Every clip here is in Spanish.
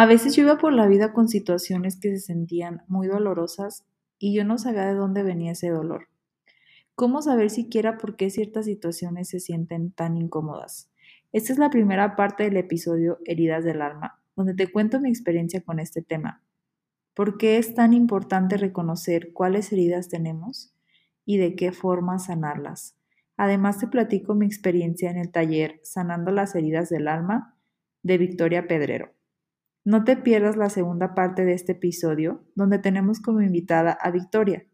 A veces yo iba por la vida con situaciones que se sentían muy dolorosas y yo no sabía de dónde venía ese dolor. ¿Cómo saber siquiera por qué ciertas situaciones se sienten tan incómodas? Esta es la primera parte del episodio Heridas del Alma, donde te cuento mi experiencia con este tema. ¿Por qué es tan importante reconocer cuáles heridas tenemos y de qué forma sanarlas? Además te platico mi experiencia en el taller Sanando las heridas del alma de Victoria Pedrero. No te pierdas la segunda parte de este episodio, donde tenemos como invitada a Victoria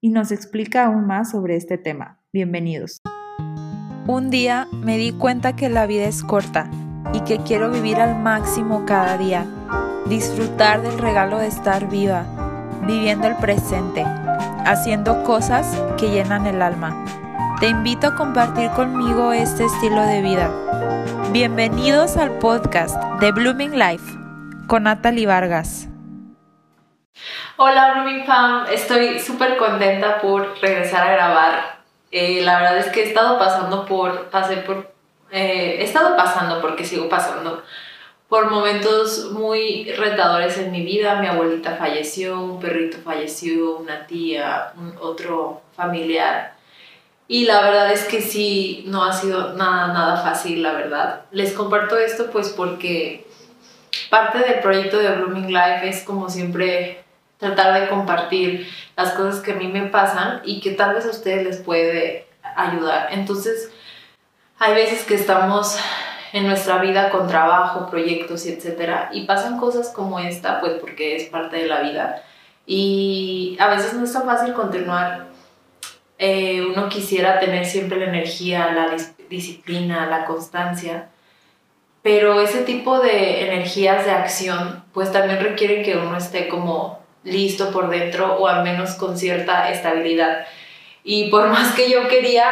y nos explica aún más sobre este tema. Bienvenidos. Un día me di cuenta que la vida es corta y que quiero vivir al máximo cada día, disfrutar del regalo de estar viva, viviendo el presente, haciendo cosas que llenan el alma. Te invito a compartir conmigo este estilo de vida. Bienvenidos al podcast de Blooming Life con Natalie Vargas. Hola Blooming Fam, estoy súper contenta por regresar a grabar. Eh, la verdad es que he estado pasando por, pasé por, eh, he estado pasando porque sigo pasando por momentos muy retadores en mi vida. Mi abuelita falleció, un perrito falleció, una tía, un otro familiar. Y la verdad es que sí, no ha sido nada, nada fácil, la verdad. Les comparto esto pues porque parte del proyecto de Blooming Life es como siempre tratar de compartir las cosas que a mí me pasan y que tal vez a ustedes les puede ayudar. Entonces, hay veces que estamos en nuestra vida con trabajo, proyectos y etcétera, y pasan cosas como esta, pues porque es parte de la vida. Y a veces no es tan fácil continuar. Eh, uno quisiera tener siempre la energía, la disciplina, la constancia, pero ese tipo de energías de acción pues también requieren que uno esté como listo por dentro o al menos con cierta estabilidad. Y por más que yo quería,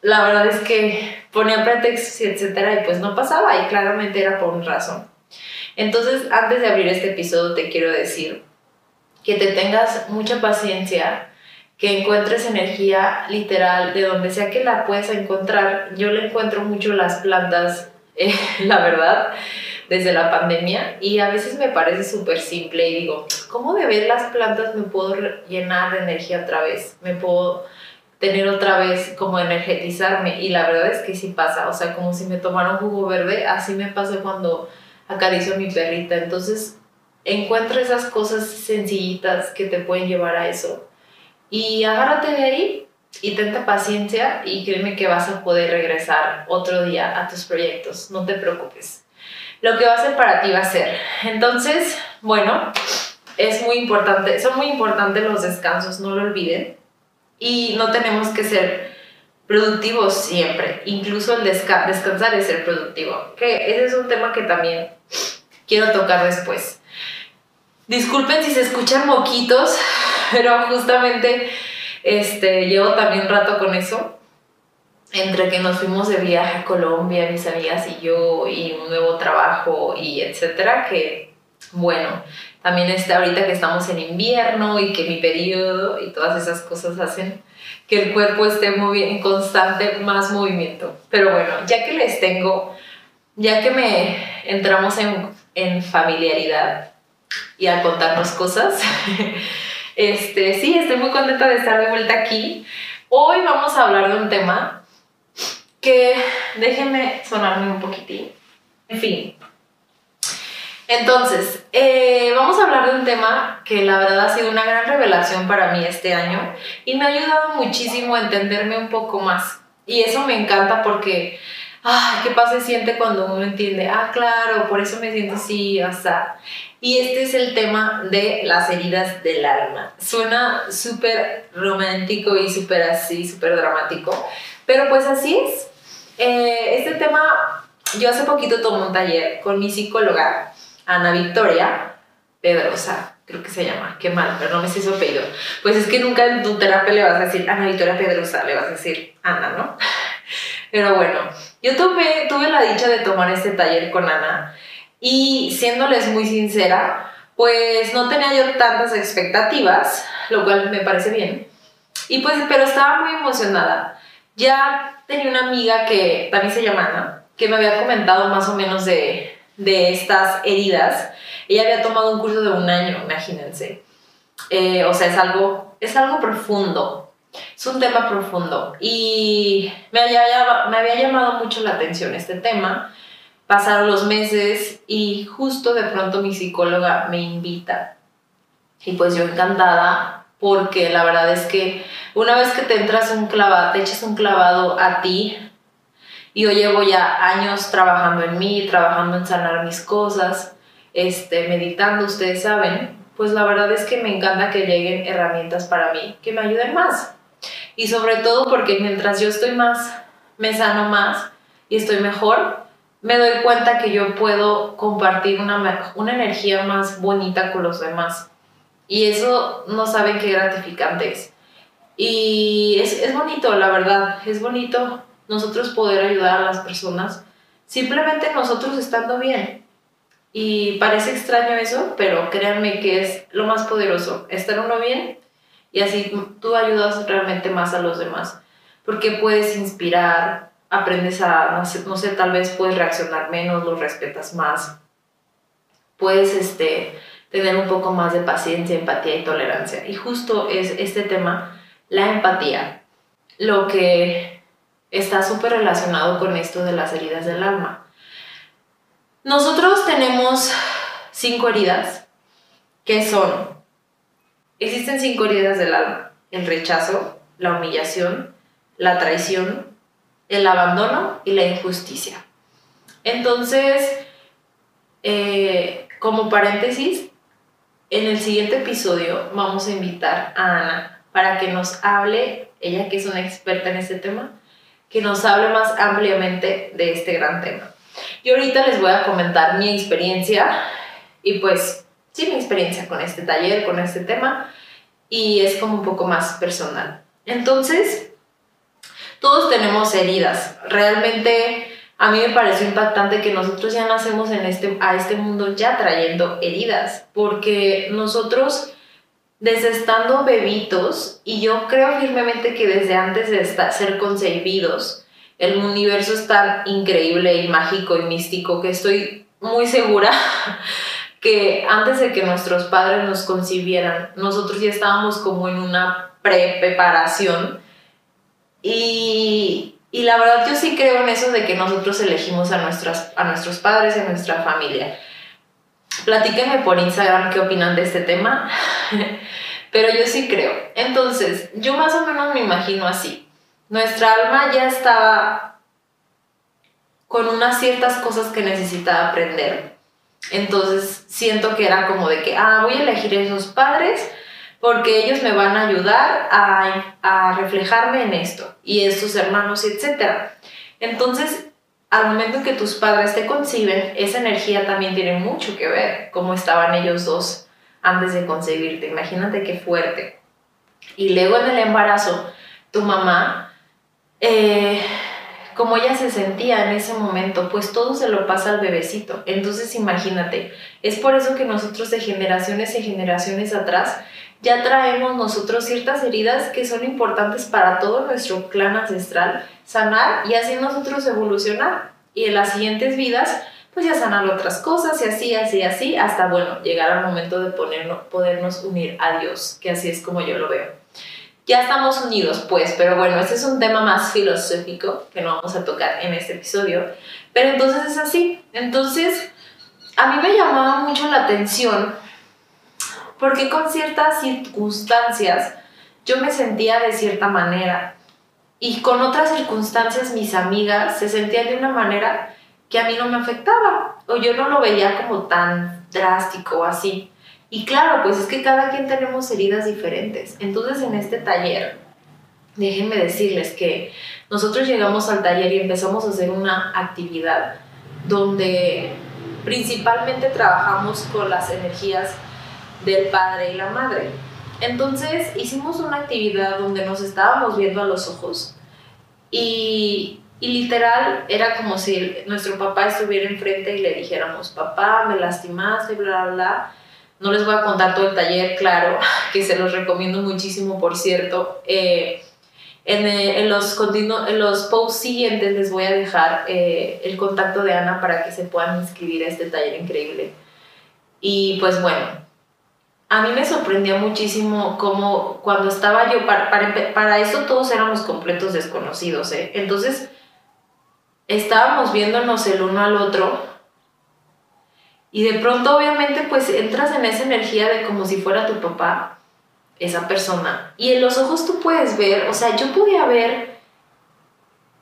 la verdad es que ponía pretextos y etcétera y pues no pasaba y claramente era por una razón. Entonces, antes de abrir este episodio te quiero decir que te tengas mucha paciencia, que encuentres energía literal de donde sea que la puedas encontrar. Yo le encuentro mucho las plantas eh, la verdad, desde la pandemia y a veces me parece súper simple y digo, ¿cómo de ver las plantas me puedo llenar de energía otra vez? Me puedo tener otra vez como energetizarme y la verdad es que sí pasa, o sea, como si me tomara un jugo verde, así me pasa cuando acaricio a mi perrita, entonces encuentra esas cosas sencillitas que te pueden llevar a eso y agárrate de ahí y tenta paciencia y créeme que vas a poder regresar otro día a tus proyectos, no te preocupes. Lo que va a ser para ti va a ser. Entonces, bueno, es muy importante, son muy importantes los descansos, no lo olviden. Y no tenemos que ser productivos siempre, incluso el descansar es ser productivo, que ese es un tema que también quiero tocar después. Disculpen si se escuchan moquitos, pero justamente este, llevo también rato con eso. Entre que nos fuimos de viaje a Colombia, mis amigas y yo, y un nuevo trabajo, y etcétera, que bueno, también está ahorita que estamos en invierno y que mi periodo y todas esas cosas hacen que el cuerpo esté en constante más movimiento. Pero bueno, ya que les tengo, ya que me entramos en, en familiaridad y a contarnos cosas, Este, sí, estoy muy contenta de estar de vuelta aquí. Hoy vamos a hablar de un tema que déjenme sonarme un poquitín. En fin. Entonces, eh, vamos a hablar de un tema que la verdad ha sido una gran revelación para mí este año y me ha ayudado muchísimo a entenderme un poco más. Y eso me encanta porque, ay, qué paz se siente cuando uno entiende, ah, claro, por eso me siento así, hasta. Y este es el tema de las heridas del alma. Suena súper romántico y súper así, súper dramático, pero pues así es. Eh, este tema, yo hace poquito tomé un taller con mi psicóloga, Ana Victoria Pedrosa, creo que se llama, qué mal, pero no me sé su apellido. Pues es que nunca en tu terapia le vas a decir Ana Victoria Pedrosa, le vas a decir Ana, ¿no? Pero bueno, yo tuve, tuve la dicha de tomar este taller con Ana y siéndoles muy sincera, pues no tenía yo tantas expectativas, lo cual me parece bien. Y pues, pero estaba muy emocionada. Ya tenía una amiga que también se llama Ana, que me había comentado más o menos de, de estas heridas. Ella había tomado un curso de un año, imagínense. Eh, o sea, es algo, es algo profundo, es un tema profundo. Y me había, me había llamado mucho la atención este tema. Pasaron los meses y justo de pronto mi psicóloga me invita. Y pues yo encantada porque la verdad es que una vez que te entras un clavado, te echas un clavado a ti, y yo llevo ya años trabajando en mí, trabajando en sanar mis cosas, este, meditando, ustedes saben, pues la verdad es que me encanta que lleguen herramientas para mí que me ayuden más. Y sobre todo porque mientras yo estoy más, me sano más y estoy mejor, me doy cuenta que yo puedo compartir una, una energía más bonita con los demás. Y eso no saben qué gratificante es. Y es, es bonito, la verdad, es bonito nosotros poder ayudar a las personas simplemente nosotros estando bien. Y parece extraño eso, pero créanme que es lo más poderoso, estar uno bien y así tú ayudas realmente más a los demás, porque puedes inspirar, aprendes a, no sé, no sé tal vez puedes reaccionar menos, los respetas más, puedes este, tener un poco más de paciencia, empatía y tolerancia. Y justo es este tema, la empatía, lo que está súper relacionado con esto de las heridas del alma. Nosotros tenemos cinco heridas que son, existen cinco heridas del alma, el rechazo, la humillación, la traición, el abandono y la injusticia. Entonces, eh, como paréntesis, en el siguiente episodio vamos a invitar a Ana para que nos hable, ella que es una experta en este tema, que nos hable más ampliamente de este gran tema. Yo ahorita les voy a comentar mi experiencia y pues sí, mi experiencia con este taller, con este tema y es como un poco más personal. Entonces, todos tenemos heridas. Realmente a mí me pareció impactante que nosotros ya nacemos en este, a este mundo ya trayendo heridas, porque nosotros desde estando bebitos, y yo creo firmemente que desde antes de ser concebidos, el universo es tan increíble y mágico y místico que estoy muy segura que antes de que nuestros padres nos concibieran, nosotros ya estábamos como en una pre-preparación. Y, y, la verdad yo sí creo en eso de que nosotros elegimos a, nuestras, a nuestros padres y a nuestra familia. Platíquenme por Instagram qué opinan de este tema, pero yo sí creo. Entonces, yo más o menos me imagino así. Nuestra alma ya estaba con unas ciertas cosas que necesitaba aprender. Entonces, siento que era como de que, ah, voy a elegir esos padres porque ellos me van a ayudar a, a reflejarme en esto y estos hermanos, etc. Entonces, al momento en que tus padres te conciben, esa energía también tiene mucho que ver, cómo estaban ellos dos antes de concebirte. Imagínate qué fuerte. Y luego en el embarazo, tu mamá, eh, como ella se sentía en ese momento, pues todo se lo pasa al bebecito. Entonces imagínate, es por eso que nosotros de generaciones y generaciones atrás ya traemos nosotros ciertas heridas que son importantes para todo nuestro clan ancestral sanar y así nosotros evolucionar. Y en las siguientes vidas, pues ya sanar otras cosas y así, así, así, hasta bueno, llegar al momento de ponernos, podernos unir a Dios, que así es como yo lo veo. Ya estamos unidos, pues, pero bueno, este es un tema más filosófico que no vamos a tocar en este episodio. Pero entonces es así. Entonces, a mí me llamaba mucho la atención porque con ciertas circunstancias yo me sentía de cierta manera y con otras circunstancias mis amigas se sentían de una manera que a mí no me afectaba o yo no lo veía como tan drástico o así. Y claro, pues es que cada quien tenemos heridas diferentes. Entonces en este taller, déjenme decirles que nosotros llegamos al taller y empezamos a hacer una actividad donde principalmente trabajamos con las energías del padre y la madre. Entonces hicimos una actividad donde nos estábamos viendo a los ojos y, y literal era como si nuestro papá estuviera enfrente y le dijéramos, papá, me lastimaste, bla, bla, bla. No les voy a contar todo el taller, claro, que se los recomiendo muchísimo, por cierto. Eh, En, eh, en los, en los posts siguientes les voy a dejar eh, el contacto de Ana para que se puedan inscribir a este taller increíble. Y pues bueno, a mí me sorprendía muchísimo cómo cuando estaba yo, para, para, para eso todos éramos completos desconocidos, ¿eh? Entonces, estábamos viéndonos el uno al otro y de pronto obviamente pues entras en esa energía de como si fuera tu papá, esa persona. Y en los ojos tú puedes ver, o sea, yo podía ver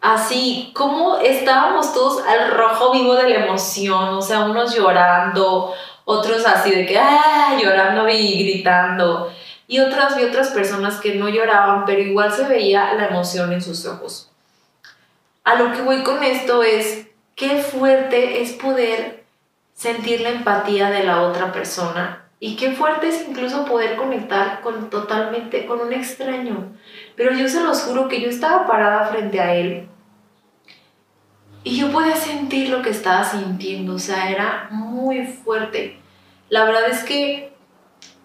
así como estábamos todos al rojo vivo de la emoción, o sea, unos llorando, otros así de que, ah, llorando y gritando. Y otras vi otras personas que no lloraban, pero igual se veía la emoción en sus ojos. A lo que voy con esto es, qué fuerte es poder sentir la empatía de la otra persona y qué fuerte es incluso poder conectar con totalmente con un extraño. Pero yo se los juro que yo estaba parada frente a él y yo podía sentir lo que estaba sintiendo, o sea, era muy fuerte. La verdad es que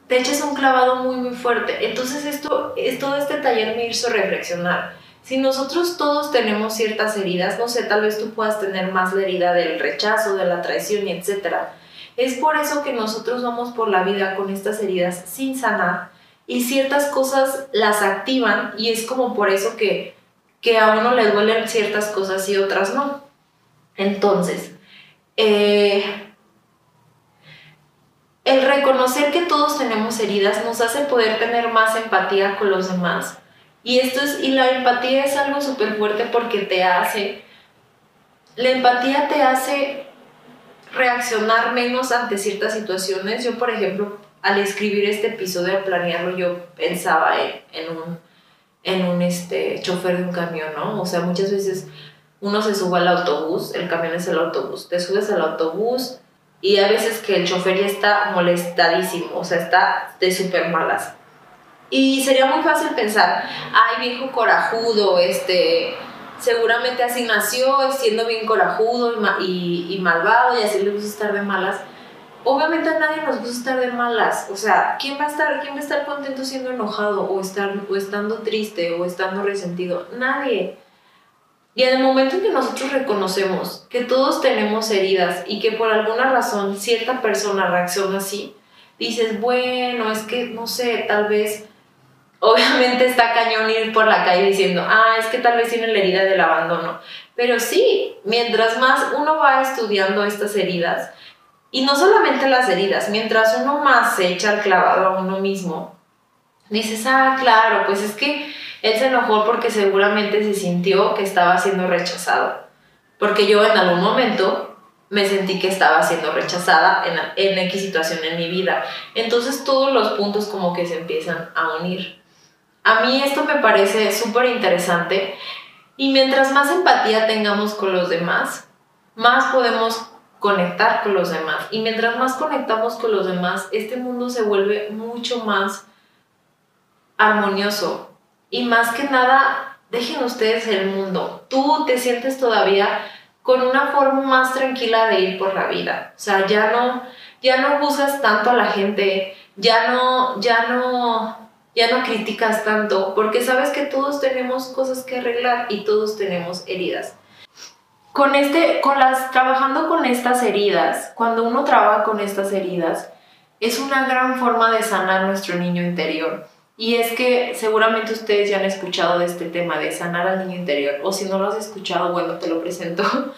te echas un clavado muy, muy fuerte. Entonces esto, todo este taller me hizo reflexionar. Si nosotros todos tenemos ciertas heridas, no sé, tal vez tú puedas tener más la herida del rechazo, de la traición etcétera. Es por eso que nosotros vamos por la vida con estas heridas sin sanar y ciertas cosas las activan y es como por eso que, que a uno le duelen ciertas cosas y otras no. Entonces, eh, el reconocer que todos tenemos heridas nos hace poder tener más empatía con los demás. Y, esto es, y la empatía es algo súper fuerte porque te hace, la empatía te hace reaccionar menos ante ciertas situaciones. Yo, por ejemplo, al escribir este episodio, al planearlo, yo pensaba en, un, en un este, chofer de un camión, ¿no? O sea, muchas veces uno se sube al autobús, el camión es el autobús, te subes al autobús y a veces que el chofer ya está molestadísimo, o sea, está de súper malas. Y sería muy fácil pensar, ay, viejo corajudo, este, seguramente así nació, siendo bien corajudo y, y, malvado y así le gusta estar de malas. Obviamente a nadie nos gusta estar de malas, o sea, ¿quién va a estar, quién va a estar contento siendo enojado o, estar, o estando triste o estando resentido? Nadie. Y en el momento en que nosotros reconocemos que todos tenemos heridas y que por alguna razón cierta persona reacciona así, dices, bueno, es que no sé, tal vez, obviamente está cañón ir por la calle diciendo, ah, es que tal vez tiene la herida del abandono. Pero sí, mientras más uno va estudiando estas heridas, y no solamente las heridas, mientras uno más se echa el clavado a uno mismo, dices, ah, claro, pues es que él se enojó porque seguramente se sintió que estaba siendo rechazado. Porque yo en algún momento me sentí que estaba siendo rechazada en, en X situación en mi vida. Entonces todos los puntos como que se empiezan a unir. A mí esto me parece súper interesante y mientras más empatía tengamos con los demás, más podemos conectar con los demás. Y mientras más conectamos con los demás, este mundo se vuelve mucho más armonioso, y más que nada, dejen ustedes el mundo. Tú te sientes todavía con una forma más tranquila de ir por la vida. O sea, ya no, ya no juzgas tanto a la gente, ya no, ya no, ya no criticas tanto, porque sabes que todos tenemos cosas que arreglar y todos tenemos heridas. Con este, con las, trabajando con estas heridas, cuando uno trabaja con estas heridas, es una gran forma de sanar nuestro niño interior. Y es que seguramente ustedes ya han escuchado de este tema de sanar al niño interior, o si no lo has escuchado, bueno, te lo presento.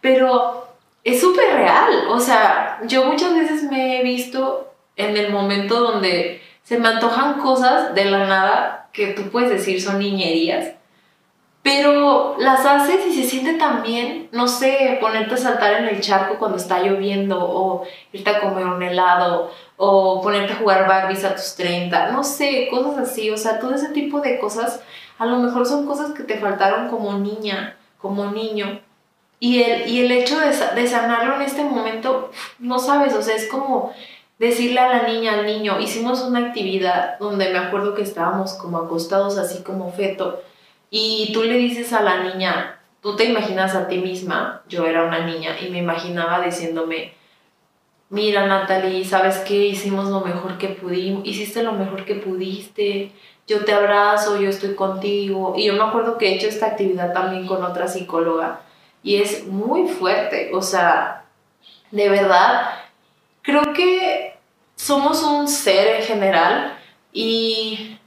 Pero es súper real, o sea, yo muchas veces me he visto en el momento donde se me antojan cosas de la nada que tú puedes decir son niñerías, pero las haces y se siente tan bien, no sé, ponerte a saltar en el charco cuando está lloviendo o irte a comer un helado o ponerte a jugar Barbies a tus 30, no sé, cosas así, o sea, todo ese tipo de cosas a lo mejor son cosas que te faltaron como niña, como niño. Y el, y el hecho de, de sanarlo en este momento, no sabes, o sea, es como decirle a la niña, al niño, hicimos una actividad donde me acuerdo que estábamos como acostados así como feto y tú le dices a la niña, tú te imaginas a ti misma, yo era una niña y me imaginaba diciéndome, mira Natalie, ¿sabes qué? Hicimos lo mejor que pudimos, hiciste lo mejor que pudiste, yo te abrazo, yo estoy contigo. Y yo me acuerdo que he hecho esta actividad también con otra psicóloga y es muy fuerte, o sea, de verdad, creo que somos un ser en general y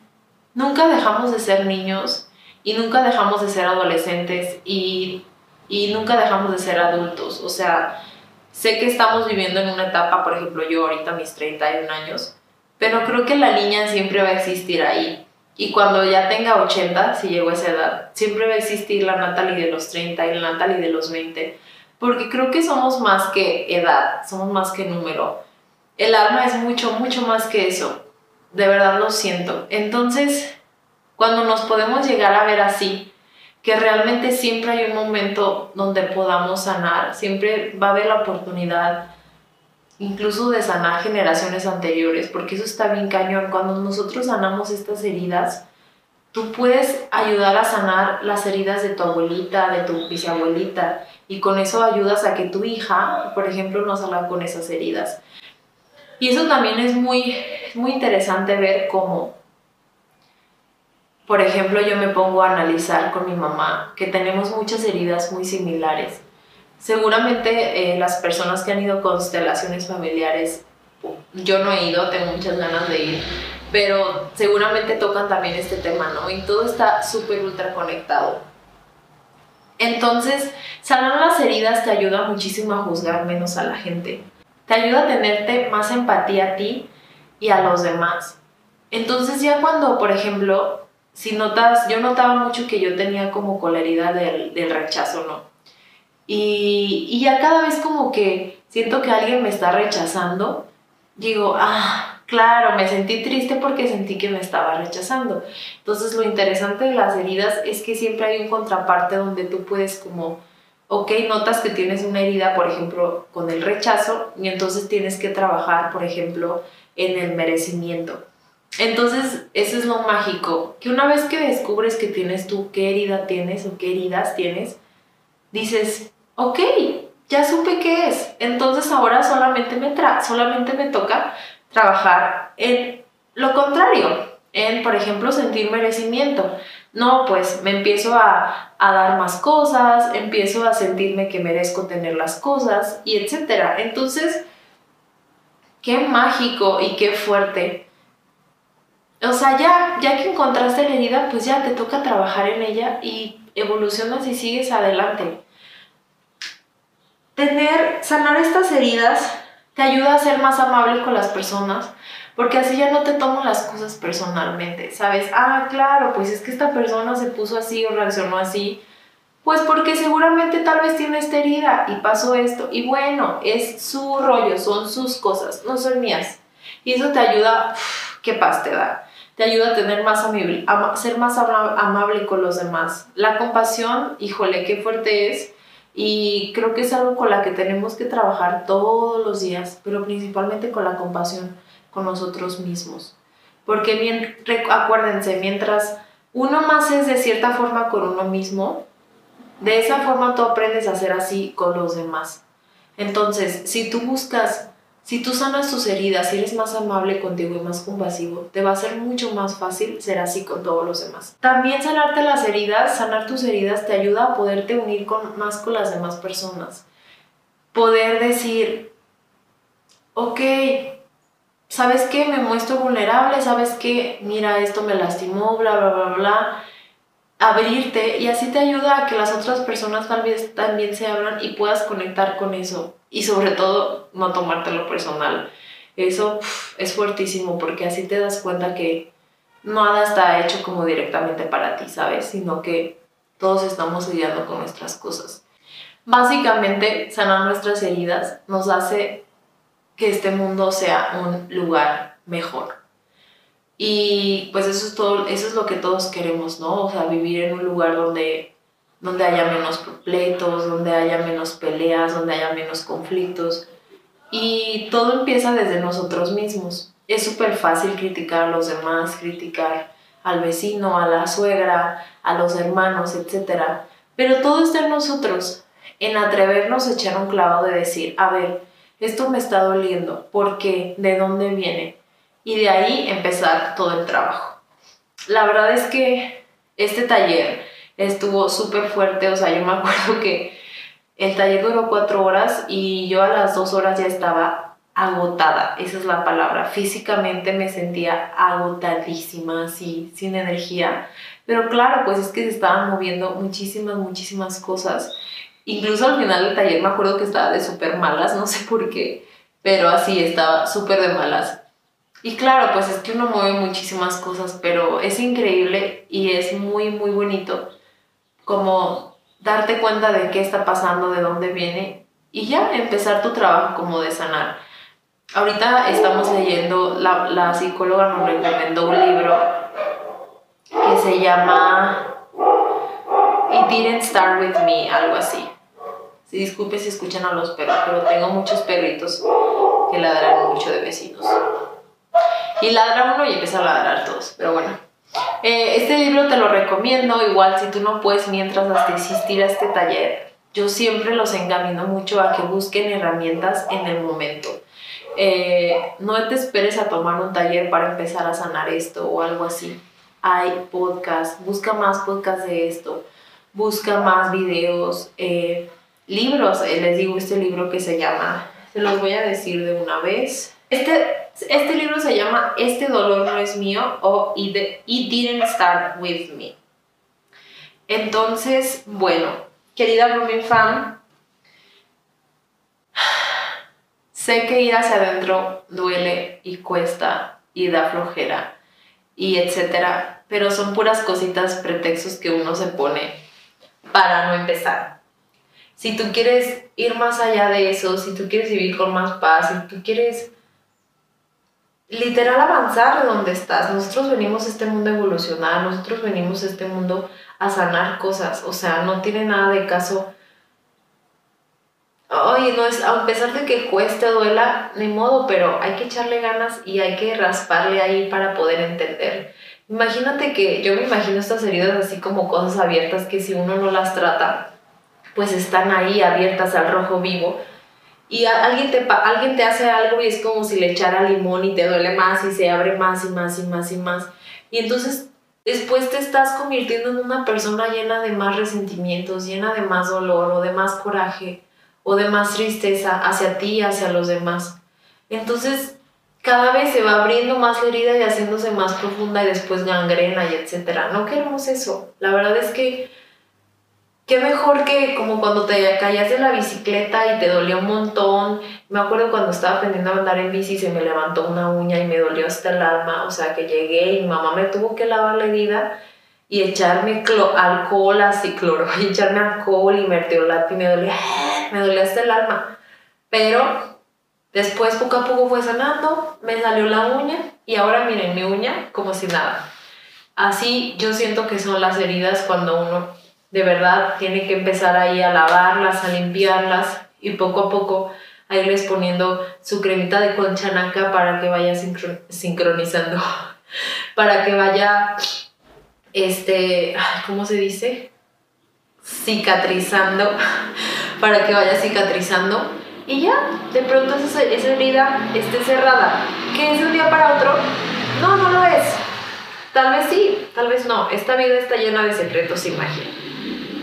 nunca dejamos de ser niños y nunca dejamos de ser adolescentes y, y nunca dejamos de ser adultos, o sea, sé que estamos viviendo en una etapa, por ejemplo, yo ahorita mis 31 años, pero creo que la niña siempre va a existir ahí. Y cuando ya tenga 80, si llego a esa edad, siempre va a existir la Natalie de los 30 y la Natalie de los 20, porque creo que somos más que edad, somos más que número. El alma es mucho, mucho más que eso. De verdad lo siento. Entonces, cuando nos podemos llegar a ver así, que realmente siempre hay un momento donde podamos sanar, siempre va a haber la oportunidad incluso de sanar generaciones anteriores, porque eso está bien cañón. Cuando nosotros sanamos estas heridas, tú puedes ayudar a sanar las heridas de tu abuelita, de tu bisabuelita, y con eso ayudas a que tu hija, por ejemplo, no salga con esas heridas. Y eso también es muy, muy interesante ver cómo, por ejemplo, yo me pongo a analizar con mi mamá que tenemos muchas heridas muy similares Seguramente eh, las personas que han ido a constelaciones familiares, yo no he ido, tengo muchas ganas de ir, pero seguramente tocan también este tema, ¿no? Y todo está súper ultra conectado. Entonces, sanar las heridas te ayuda muchísimo a juzgar menos a la gente. Te ayuda a tenerte más empatía a ti y a los demás. Entonces ya cuando, por ejemplo, si notas, yo notaba mucho que yo tenía como colaridad del, del rechazo, ¿no? Y, ya cada vez como que siento que alguien me está rechazando, digo, ah, claro, me sentí triste porque sentí que me estaba rechazando. Entonces lo interesante de las heridas es que siempre hay un contraparte donde tú puedes como, ok, notas que tienes una herida, por ejemplo, con el rechazo, y entonces tienes que trabajar, por ejemplo, en el merecimiento. Entonces, eso es lo mágico, que una vez que descubres que tienes tú qué herida tienes o qué heridas tienes, dices, ok, ya supe qué es, entonces ahora solamente me, tra solamente me toca trabajar en lo contrario, en, por ejemplo, sentir merecimiento. No, pues me empiezo a, a, dar más cosas, empiezo a sentirme que merezco tener las cosas y etcétera. Entonces, qué mágico y qué fuerte. O sea, ya, ya que encontraste la herida, pues ya te toca trabajar en ella y evolucionas y sigues adelante tener, sanar estas heridas te ayuda a ser más amable con las personas, porque así ya no te tomo las cosas personalmente, ¿sabes? Ah, claro, pues es que esta persona se puso así o reaccionó así, pues porque seguramente tal vez tiene esta herida y pasó esto, y bueno, es su rollo, son sus cosas, no son mías. Y eso te ayuda, qué paz te da. Te ayuda a tener más amable, a ser más amable con los demás. La compasión, híjole, qué fuerte es y creo que es algo con la que tenemos que trabajar todos los días, pero principalmente con la compasión con nosotros mismos. Porque bien, acuérdense, mientras uno más es de cierta forma con uno mismo, de esa forma tú aprendes a ser así con los demás. Entonces, si tú buscas si tú sanas tus heridas, si eres más amable contigo y más compasivo, te va a ser mucho más fácil ser así con todos los demás. También sanarte las heridas, sanar tus heridas te ayuda a poderte unir con, más con las demás personas. Poder decir, ok, ¿sabes qué? Me muestro vulnerable, ¿sabes qué? Mira, esto me lastimó, bla, bla, bla, bla. Abrirte y así te ayuda a que las otras personas vez también se abran y puedas conectar con eso y sobre todo no tomártelo personal. Eso es fuertísimo porque así te das cuenta que nada está hecho como directamente para ti, ¿sabes? Sino que todos estamos lidiando con nuestras cosas. Básicamente, sanar nuestras heridas nos hace que este mundo sea un lugar mejor. Y pues eso es todo, eso es lo que todos queremos, ¿no? O sea, vivir en un lugar donde donde haya menos pleitos, donde haya menos peleas, donde haya menos conflictos. Y todo empieza desde nosotros mismos. Es súper fácil criticar a los demás, criticar al vecino, a la suegra, a los hermanos, etc. Pero todo está en nosotros, en atrevernos a echar un clavado de decir, a ver, esto me está doliendo, ¿por qué? ¿De dónde viene? Y de ahí empezar todo el trabajo. La verdad es que este taller estuvo súper fuerte, o sea, yo me acuerdo que el taller duró cuatro horas y yo a las dos horas ya estaba agotada, esa es la palabra. Físicamente me sentía agotadísima, así, sin energía. Pero claro, pues es que se estaban moviendo muchísimas, muchísimas cosas. Incluso al final del taller me acuerdo que estaba de súper malas, no sé por qué, pero así estaba súper de malas. Y claro, pues es que uno mueve muchísimas cosas, pero es increíble y es muy, muy bonito como darte cuenta de qué está pasando, de dónde viene y ya empezar tu trabajo como de sanar. Ahorita estamos leyendo, la, la psicóloga nos recomendó un libro que se llama It Didn't Start With Me, algo así. Si disculpe si escuchan a los perros, pero tengo muchos perritos que ladran mucho de vecinos. Y ladra uno y empieza a ladrar todos, pero bueno. Eh, este libro te lo recomiendo, igual si tú no puedes mientras asistir a este taller. Yo siempre los encamino mucho a que busquen herramientas en el momento eh, no te esperes a tomar un taller para empezar a sanar esto o algo así. Hay podcast, busca más podcast de esto, busca más videos, eh, libros. Eh, les digo este libro que se llama, se los voy a decir de una vez. Este, este libro se llama Este dolor no es mío o It, Didn't Start With Me. Entonces, bueno, querida Blooming Fan, Sé que ir hacia adentro duele y cuesta y da flojera y etcétera, pero son puras cositas, pretextos que uno se pone para no empezar. Si tú quieres ir más allá de eso, si tú quieres vivir con más paz, si tú quieres literal avanzar de donde estás, nosotros venimos a este mundo a evolucionar, nosotros venimos a este mundo a sanar cosas, o sea, no tiene nada de caso Oye, no es, a pesar de que cueste, duela, ni modo, pero hay que echarle ganas y hay que rasparle ahí para poder entender. Imagínate que yo me imagino estas heridas así como cosas abiertas que si uno no las trata, pues están ahí abiertas al rojo vivo. Y alguien te, alguien te hace algo y es como si le echara limón y te duele más y se abre más y más y más y más. Y entonces después te estás convirtiendo en una persona llena de más resentimientos, llena de más dolor o de más coraje o de más tristeza hacia ti y hacia los demás. Entonces, cada vez se va abriendo más la herida y haciéndose más profunda y después gangrena y etcétera. No queremos eso. La verdad es que qué mejor que como cuando te caías de la bicicleta y te dolió un montón. Me acuerdo cuando estaba aprendiendo a andar en bici se me levantó una uña y me dolió hasta el alma. O sea, que llegué y mi mamá me tuvo que lavar la herida y echarme alcohol así, cloro, y echarme alcohol y mertiolate y me dolía, me dolía hasta el alma. Pero después poco a poco fue sanando, me salió la uña y ahora miren mi uña como si nada. Así yo siento que son las heridas cuando uno de verdad tiene que empezar ahí a lavarlas, a limpiarlas y poco a poco a irles poniendo su cremita de conchanaca para que vaya sincronizando, para que vaya este, ¿cómo se dice? Cicatrizando, para que vaya cicatrizando. Y ya, de pronto esa, esa herida esté cerrada. ¿Qué es de un día para otro? No, no lo es. Tal vez sí, tal vez no. Esta vida está llena de secretos y magia.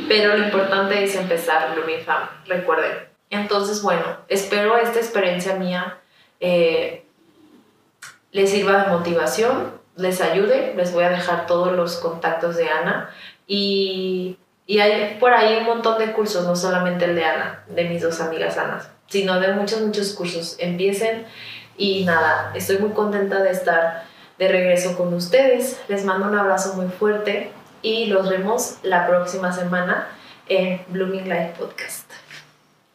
Pero lo importante es empezar, Blooming Fam, recuerden. Entonces, bueno, espero esta experiencia mía eh, les sirva de motivación les ayude, les voy a dejar todos los contactos de Ana y, y, hay por ahí un montón de cursos, no solamente el de Ana, de mis dos amigas Anas, sino de muchos, muchos cursos. Empiecen y nada, estoy muy contenta de estar de regreso con ustedes. Les mando un abrazo muy fuerte y los vemos la próxima semana en Blooming Life Podcast.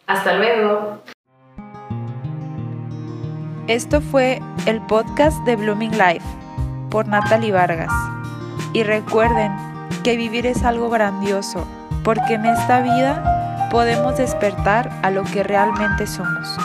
Hasta luego. Esto fue el podcast de Blooming Life por Natalie Vargas. Y recuerden que vivir es algo grandioso, porque en esta vida podemos despertar a lo que realmente somos.